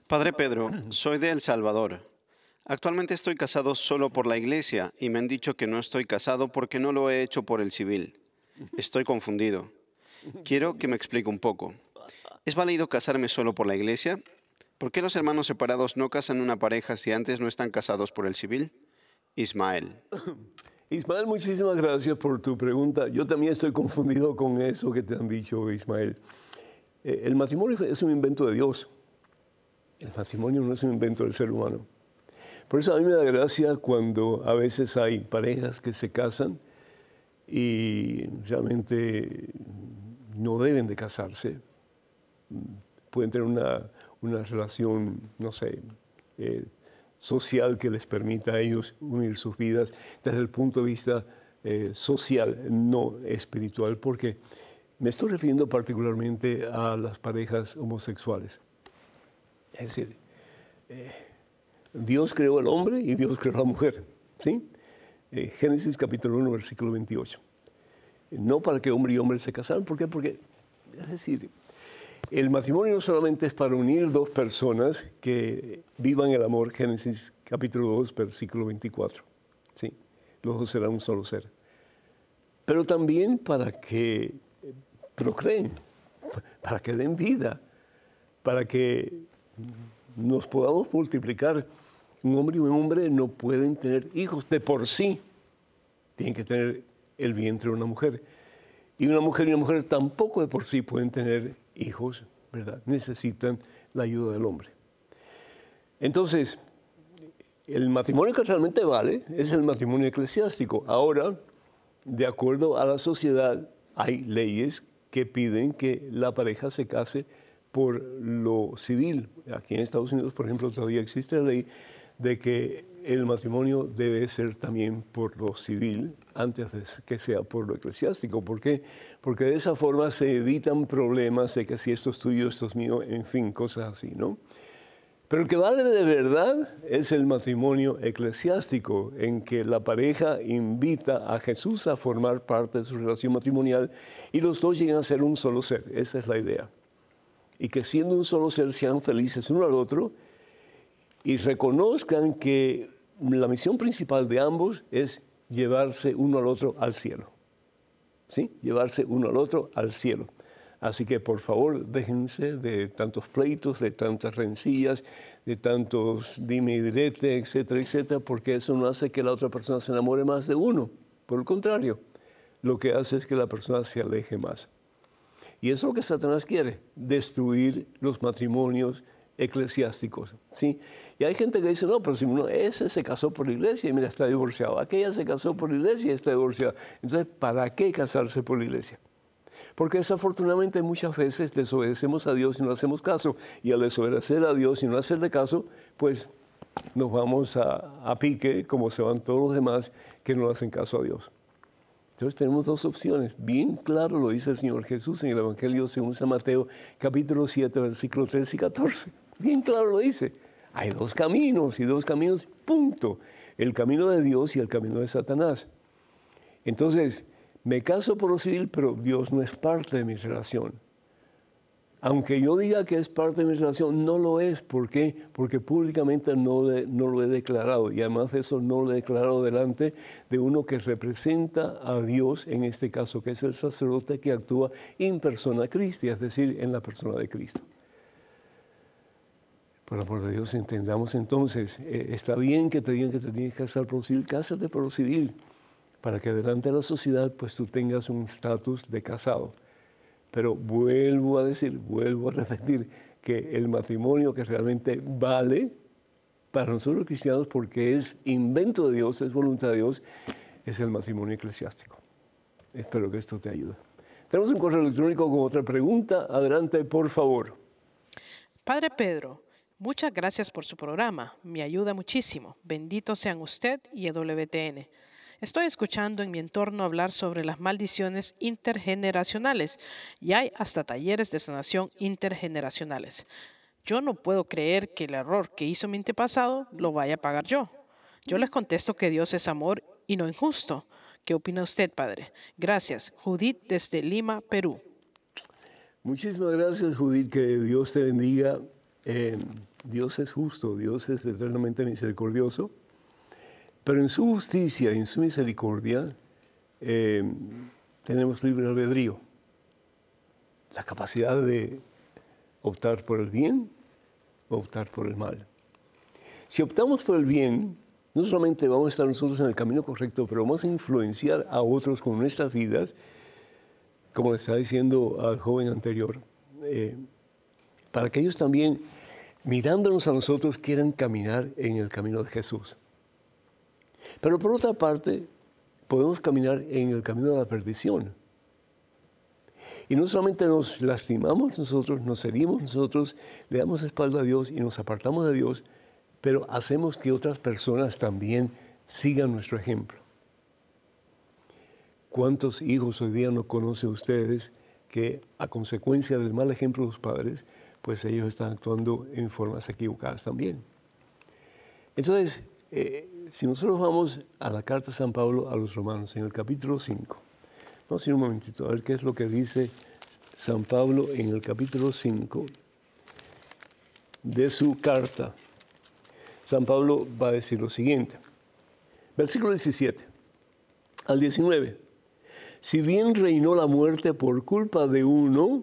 Padre Pedro, soy de El Salvador. Actualmente estoy casado solo por la iglesia y me han dicho que no estoy casado porque no lo he hecho por el civil. Estoy confundido. Quiero que me explique un poco. ¿Es válido casarme solo por la iglesia? ¿Por qué los hermanos separados no casan una pareja si antes no están casados por el civil? Ismael. Ismael, muchísimas gracias por tu pregunta. Yo también estoy confundido con eso que te han dicho, Ismael. Eh, el matrimonio es un invento de Dios. El matrimonio no es un invento del ser humano. Por eso a mí me da gracia cuando a veces hay parejas que se casan y realmente no deben de casarse. Pueden tener una, una relación, no sé, eh, social que les permita a ellos unir sus vidas desde el punto de vista eh, social, no espiritual, porque me estoy refiriendo particularmente a las parejas homosexuales. Es decir, eh, Dios creó al hombre y Dios creó a la mujer. ¿sí? Eh, Génesis capítulo 1, versículo 28. no para que hombre y hombre se casaran. ¿Por qué? Porque, es decir, el matrimonio no solamente es para unir dos personas que vivan el amor, Génesis capítulo 2, versículo 24. ¿sí? Los dos serán un solo ser. Pero también para que procreen, para que den vida, para que nos podamos multiplicar. Un hombre y un hombre no pueden tener hijos de por sí. Tienen que tener el vientre de una mujer. Y una mujer y una mujer tampoco de por sí pueden tener hijos, ¿verdad? Necesitan la ayuda del hombre. Entonces, el matrimonio que realmente vale es el matrimonio eclesiástico. Ahora, de acuerdo a la sociedad, hay leyes que piden que la pareja se case por lo civil. Aquí en Estados Unidos, por ejemplo, todavía existe la ley de que el matrimonio debe ser también por lo civil antes de que sea por lo eclesiástico. ¿Por qué? Porque de esa forma se evitan problemas de que si esto es tuyo, esto es mío, en fin, cosas así, ¿no? Pero el que vale de verdad es el matrimonio eclesiástico, en que la pareja invita a Jesús a formar parte de su relación matrimonial y los dos llegan a ser un solo ser. Esa es la idea. Y que siendo un solo ser sean felices uno al otro y reconozcan que la misión principal de ambos es llevarse uno al otro al cielo. ¿Sí? Llevarse uno al otro al cielo. Así que por favor déjense de tantos pleitos, de tantas rencillas, de tantos dime y direte, etcétera, etcétera, porque eso no hace que la otra persona se enamore más de uno. Por el contrario, lo que hace es que la persona se aleje más. Y eso es lo que Satanás quiere, destruir los matrimonios eclesiásticos. ¿sí? Y hay gente que dice, no, pero si uno, ese se casó por la iglesia y mira, está divorciado. Aquella se casó por la iglesia y está divorciada. Entonces, ¿para qué casarse por la iglesia? Porque desafortunadamente muchas veces desobedecemos a Dios y no hacemos caso. Y al desobedecer a Dios y no hacerle caso, pues nos vamos a, a pique como se van todos los demás que no hacen caso a Dios. Entonces tenemos dos opciones. Bien claro lo dice el Señor Jesús en el Evangelio según San Mateo, capítulo 7, versículo 13 y 14. Bien claro lo dice. Hay dos caminos y dos caminos, punto. El camino de Dios y el camino de Satanás. Entonces, me caso por lo civil, pero Dios no es parte de mi relación. Aunque yo diga que es parte de mi relación, no lo es. ¿Por qué? Porque públicamente no, lo he declarado. Y además de eso no lo he declarado delante de uno que representa a Dios, en este caso, que es el sacerdote que actúa en persona Cristi, es decir, en la persona de Cristo. Por amor de Dios, entendamos entonces, eh, está bien que te digan que te tienes que casar por civil, cásate por civil para que delante de la sociedad pues tú tengas un estatus de casado. Pero vuelvo a decir, vuelvo a repetir que el matrimonio que realmente vale para nosotros cristianos porque es invento de Dios, es voluntad de Dios, es el matrimonio eclesiástico. Espero que esto te ayude. Tenemos un correo electrónico con otra pregunta. Adelante, por favor. Padre Pedro, muchas gracias por su programa. Me ayuda muchísimo. Bendito sean usted y EWTN. Estoy escuchando en mi entorno hablar sobre las maldiciones intergeneracionales y hay hasta talleres de sanación intergeneracionales. Yo no puedo creer que el error que hizo mi antepasado lo vaya a pagar yo. Yo les contesto que Dios es amor y no injusto. ¿Qué opina usted, Padre? Gracias. Judith desde Lima, Perú. Muchísimas gracias, Judith. Que Dios te bendiga. Eh, Dios es justo, Dios es eternamente misericordioso. Pero en su justicia y en su misericordia eh, tenemos libre albedrío, la capacidad de optar por el bien o optar por el mal. Si optamos por el bien, no solamente vamos a estar nosotros en el camino correcto, pero vamos a influenciar a otros con nuestras vidas, como le estaba diciendo al joven anterior, eh, para que ellos también, mirándonos a nosotros, quieran caminar en el camino de Jesús. Pero por otra parte, podemos caminar en el camino de la perdición. Y no solamente nos lastimamos nosotros, nos herimos nosotros, le damos espalda a Dios y nos apartamos de Dios, pero hacemos que otras personas también sigan nuestro ejemplo. ¿Cuántos hijos hoy día no conocen ustedes que a consecuencia del mal ejemplo de los padres, pues ellos están actuando en formas equivocadas también? Entonces, eh, si nosotros vamos a la carta de San Pablo a los romanos, en el capítulo 5, Vamos a ir un momentito a ver qué es lo que dice San Pablo en el capítulo 5 de su carta. San Pablo va a decir lo siguiente. Versículo 17 al 19. Si bien reinó la muerte por culpa de uno,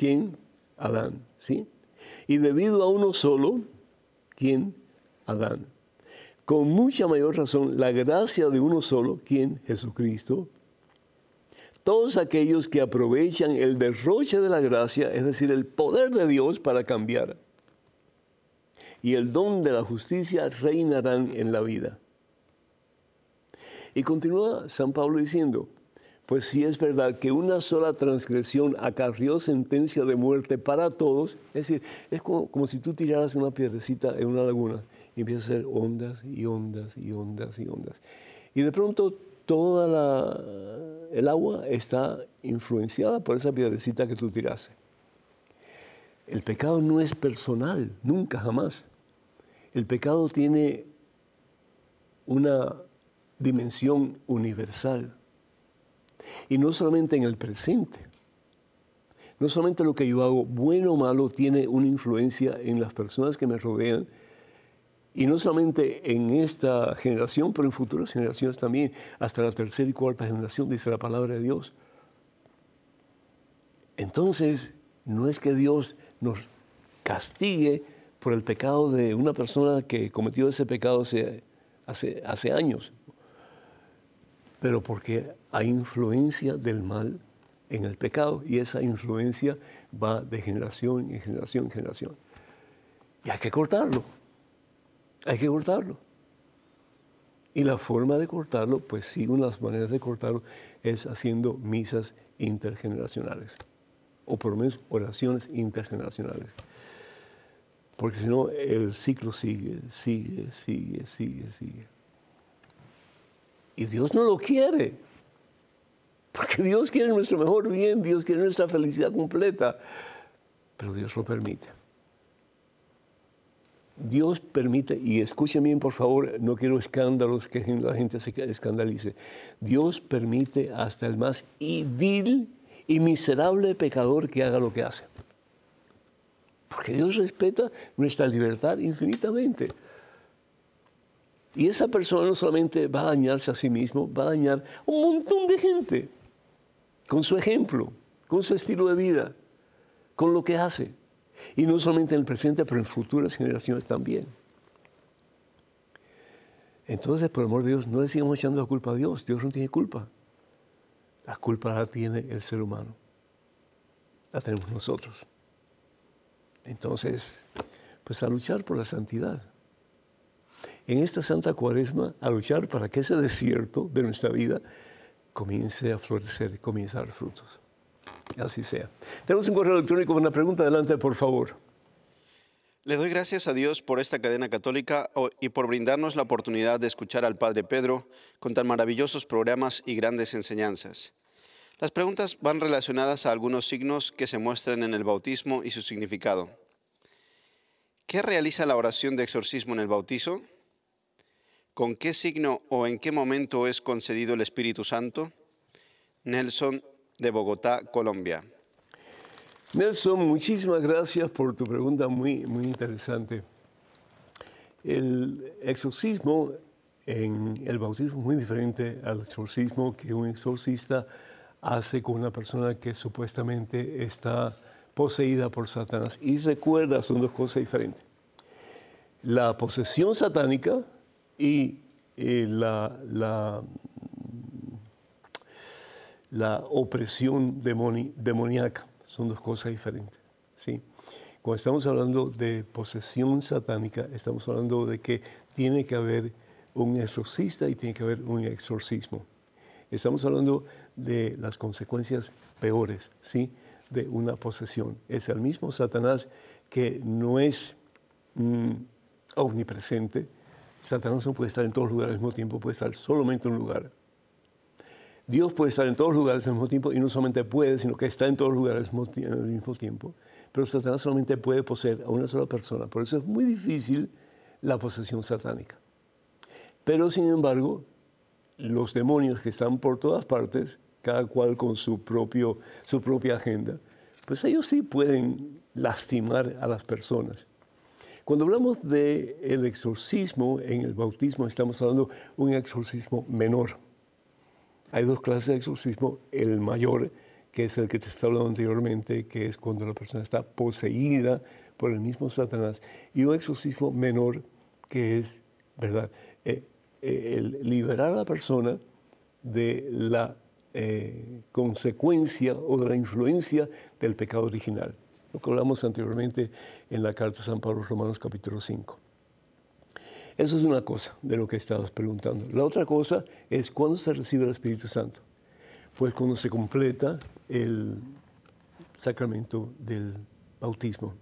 ¿quién? Adán, ¿sí? Y debido a uno solo, ¿quién? Adán. Con mucha mayor razón, la gracia de uno solo, ¿quién? Jesucristo. Todos aquellos que aprovechan el derroche de la gracia, es decir, el poder de Dios para cambiar, y el don de la justicia reinarán en la vida. Y continúa San Pablo diciendo, pues si es verdad que una sola transgresión acarrió sentencia de muerte para todos, es decir, es como, como si tú tiraras una piedrecita en una laguna y empiezas a hacer ondas y ondas y ondas y ondas. Y de pronto toda la, el agua está influenciada por esa piedrecita que tú tiraste. El pecado no es personal, nunca, jamás. El pecado tiene una dimensión universal. Y no solamente en el presente. No solamente lo que yo hago, bueno o malo, tiene una influencia en las personas que me rodean. Y no solamente en esta generación, pero en futuras generaciones también, hasta la tercera y cuarta generación, dice la palabra de Dios. Entonces, no es que Dios nos castigue por el pecado de una persona que cometió ese pecado hace, hace, hace años, pero porque hay influencia del mal en el pecado y esa influencia va de generación en generación en generación. Y hay que cortarlo, hay que cortarlo. Y la forma de cortarlo, pues sí, una de las maneras de cortarlo es haciendo misas intergeneracionales, o por lo menos oraciones intergeneracionales. Porque si no, el ciclo sigue, sigue, sigue, sigue, sigue. Y Dios no lo quiere. Porque Dios quiere nuestro mejor bien, Dios quiere nuestra felicidad completa. Pero Dios lo permite. Dios permite, y escuchen bien por favor, no quiero escándalos que la gente se escandalice. Dios permite hasta el más vil y miserable pecador que haga lo que hace. Porque Dios respeta nuestra libertad infinitamente. Y esa persona no solamente va a dañarse a sí mismo, va a dañar un montón de gente con su ejemplo, con su estilo de vida, con lo que hace. Y no solamente en el presente, pero en futuras generaciones también. Entonces, por amor de Dios, no le sigamos echando la culpa a Dios. Dios no tiene culpa. La culpa la tiene el ser humano. La tenemos nosotros. Entonces, pues a luchar por la santidad en esta Santa Cuaresma a luchar para que ese desierto de nuestra vida comience a florecer, comience a dar frutos. Así sea. Tenemos un correo electrónico con una pregunta. Adelante, por favor. Le doy gracias a Dios por esta cadena católica y por brindarnos la oportunidad de escuchar al Padre Pedro con tan maravillosos programas y grandes enseñanzas. Las preguntas van relacionadas a algunos signos que se muestran en el bautismo y su significado. ¿Qué realiza la oración de exorcismo en el bautizo? ¿Con qué signo o en qué momento es concedido el Espíritu Santo? Nelson de Bogotá, Colombia. Nelson, muchísimas gracias por tu pregunta muy, muy interesante. El exorcismo en el bautismo es muy diferente al exorcismo que un exorcista hace con una persona que supuestamente está poseída por Satanás. Y recuerda, son dos cosas diferentes. La posesión satánica y eh, la, la, opresión demoníaca. Son dos cosas diferentes. ¿sí? Cuando estamos hablando de posesión satánica, estamos hablando de que tiene que haber un exorcista y tiene que haber un exorcismo. Estamos hablando de las consecuencias peores ¿sí? de una posesión. Es el mismo Satanás que no es mm, omnipresente, Satanás no puede estar en todos los lugares al mismo tiempo, puede estar solamente en un lugar. Dios puede estar en todos los lugares al mismo tiempo y no solamente puede, sino que está en todos los lugares al mismo tiempo. Pero Satanás solamente puede poseer a una sola persona. Por eso es muy difícil la posesión satánica. Pero sin embargo, los demonios que están por todas partes, cada cual con su, propio, su propia agenda, pues ellos sí pueden lastimar a las personas. Cuando hablamos del el exorcismo en el bautismo, estamos hablando de un exorcismo menor. Hay dos clases de exorcismo, el mayor, que es el que te estaba hablando anteriormente, que es cuando la persona está poseída por el mismo Satanás, y un exorcismo menor, que es, ¿verdad?, eh, eh, el liberar a la persona de la eh, consecuencia o de la influencia del pecado original, lo que hablamos anteriormente en la carta de San Pablo Romanos capítulo 5. Eso es una cosa de lo que estabas preguntando. La otra cosa es cuándo se recibe el Espíritu Santo. Pues cuando se completa el sacramento del bautismo.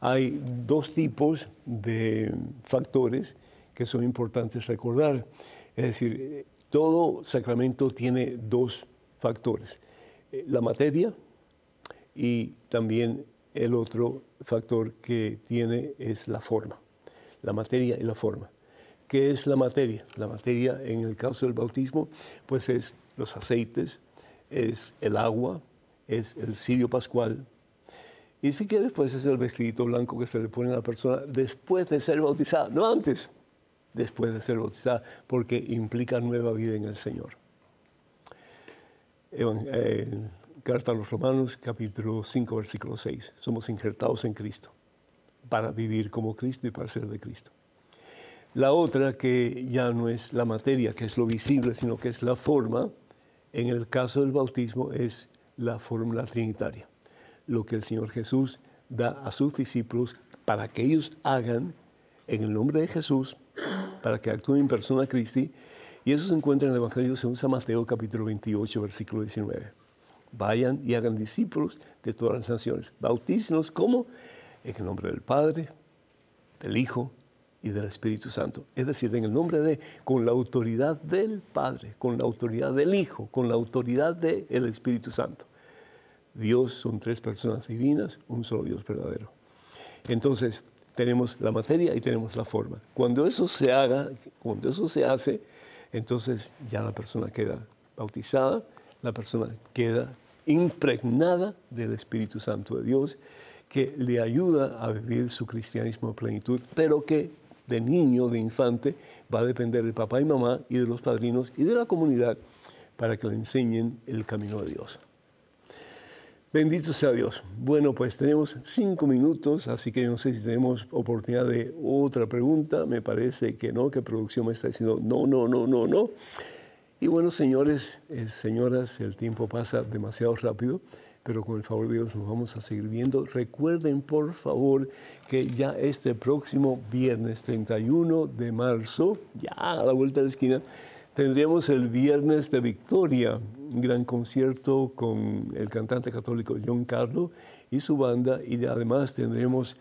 Hay dos tipos de factores que son importantes recordar. Es decir, todo sacramento tiene dos factores, la materia y también el otro factor que tiene es la forma, la materia y la forma. ¿Qué es la materia? La materia en el caso del bautismo, pues es los aceites, es el agua, es el cirio pascual. Y si quieres, pues es el vestidito blanco que se le pone a la persona después de ser bautizada, no antes, después de ser bautizada, porque implica nueva vida en el Señor. Eh, carta a los Romanos, capítulo 5, versículo 6. Somos injertados en Cristo para vivir como Cristo y para ser de Cristo. La otra, que ya no es la materia, que es lo visible, sino que es la forma, en el caso del bautismo es la fórmula trinitaria. Lo que el Señor Jesús da a sus discípulos para que ellos hagan en el nombre de Jesús para que actúen en persona Cristi. Y eso se encuentra en el Evangelio según San Mateo capítulo 28, versículo 19. Vayan y hagan discípulos de todas las naciones. Bautícenos como en el nombre del Padre, del Hijo y del Espíritu Santo. Es decir, en el nombre de, con la autoridad del Padre, con la autoridad del Hijo, con la autoridad del Espíritu Santo. Dios son tres personas divinas, un solo Dios verdadero. Entonces, tenemos la materia y tenemos la forma. Cuando eso se haga, cuando eso se hace, entonces ya la persona queda bautizada, la persona queda impregnada del Espíritu Santo de Dios, que le ayuda a vivir su cristianismo a plenitud, pero que de niño, de infante, va a depender de papá y mamá y de los padrinos y de la comunidad para que le enseñen el camino de Dios. Bendito sea Dios. Bueno, pues tenemos cinco minutos, así que no sé si tenemos oportunidad de otra pregunta. Me parece que no, que producción me está diciendo no, no, no, no, no. Y bueno, señores, eh, señoras, el tiempo pasa demasiado rápido, pero con el favor de Dios nos vamos a seguir viendo. Recuerden, por favor, que ya este próximo viernes 31 de marzo, ya a la vuelta de la esquina, tendremos el Viernes de Victoria, un gran concierto con el cantante católico John Carlo y su banda, y además tendremos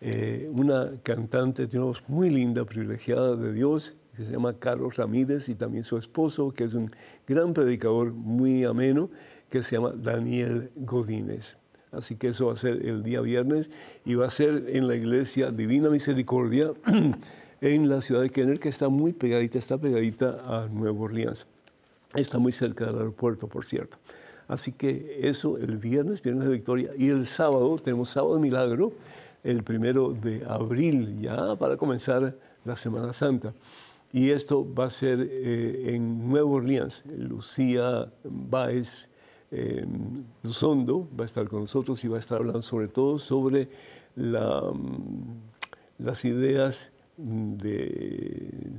eh, una cantante, tenemos muy linda, privilegiada de Dios, que se llama Carlos Ramírez, y también su esposo, que es un gran predicador muy ameno, que se llama Daniel Godínez. Así que eso va a ser el día viernes y va a ser en la iglesia Divina Misericordia en la ciudad de Kenner, que está muy pegadita, está pegadita a Nueva Orleans. Está muy cerca del aeropuerto, por cierto. Así que eso el viernes, viernes de Victoria, y el sábado, tenemos sábado de milagro, el primero de abril, ya para comenzar la Semana Santa. Y esto va a ser eh, en Nueva Orleans. Lucía Báez eh, Luzondo va a estar con nosotros y va a estar hablando sobre todo sobre mm, las ideas de,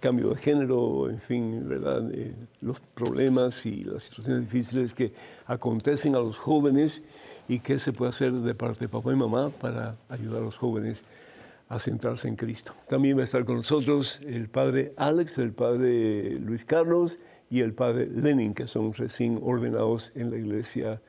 cambio de género, en fin, ¿verdad? los problemas y las situaciones difíciles que acontecen a los jóvenes y qué se puede hacer de parte de papá y mamá para ayudar a los jóvenes a centrarse en Cristo. También va a estar con nosotros el padre Alex, el padre Luis Carlos y el padre Lenin, que son recién ordenados en la iglesia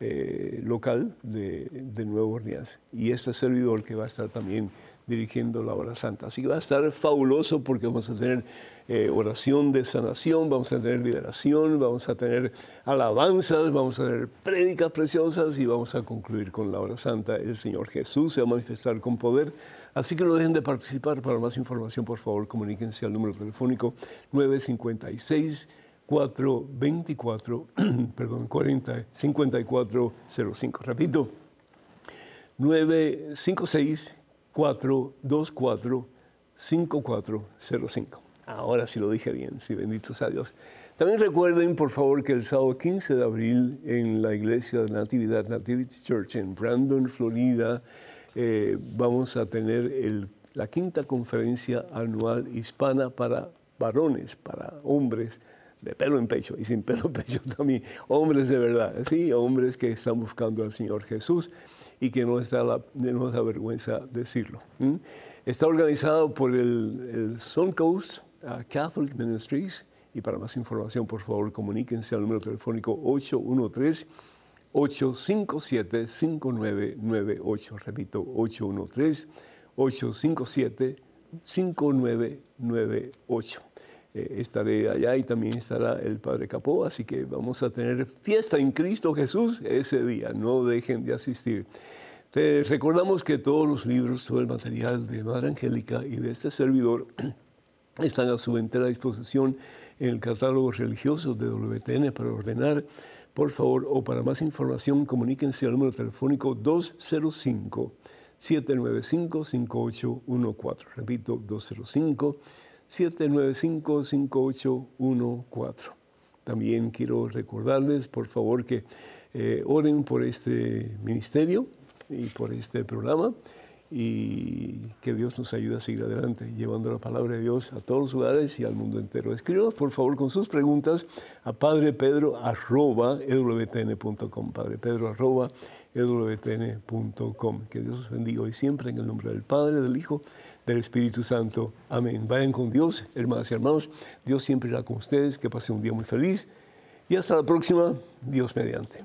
eh, local de, de Nueva Orleans. Y este servidor que va a estar también dirigiendo la hora santa. Así que va a estar fabuloso porque vamos a tener eh, oración de sanación, vamos a tener liberación, vamos a tener alabanzas, vamos a tener prédicas preciosas y vamos a concluir con la hora santa. El Señor Jesús se va a manifestar con poder. Así que no dejen de participar. Para más información, por favor, comuníquense al número telefónico 956 424, perdón, 40 5405. Repito, 956 424 5405. Ahora sí lo dije bien, sí, bendito sea Dios. También recuerden, por favor, que el sábado 15 de abril en la iglesia de Natividad, Nativity Church en Brandon, Florida, eh, vamos a tener el, la quinta conferencia anual hispana para varones, para hombres de pelo en pecho y sin pelo en pecho también, hombres de verdad, sí, hombres que están buscando al Señor Jesús y que no, está la, no da vergüenza decirlo. Está organizado por el, el Suncoast uh, Catholic Ministries y para más información, por favor, comuníquense al número telefónico 813 857 5998. Repito, 813 857 5998. Eh, estaré allá y también estará el Padre Capó, así que vamos a tener fiesta en Cristo Jesús ese día, no dejen de asistir. Te recordamos que todos los libros, todo el material de Madre Angélica y de este servidor están a su entera disposición en el catálogo religioso de WTN para ordenar. Por favor, o para más información, comuníquense al número telefónico 205 795 5814. Repito, 205 795-5814. También quiero recordarles, por favor, que eh, oren por este ministerio y por este programa y que Dios nos ayude a seguir adelante, llevando la palabra de Dios a todos los lugares y al mundo entero. Escríbanos, por favor, con sus preguntas a padrepedro.ewtn.com, padrepedro.ewtn.com. Que Dios os bendiga hoy siempre en el nombre del Padre, del Hijo del Espíritu Santo. Amén. Vayan con Dios, hermanas y hermanos. Dios siempre irá con ustedes. Que pasen un día muy feliz. Y hasta la próxima. Dios mediante.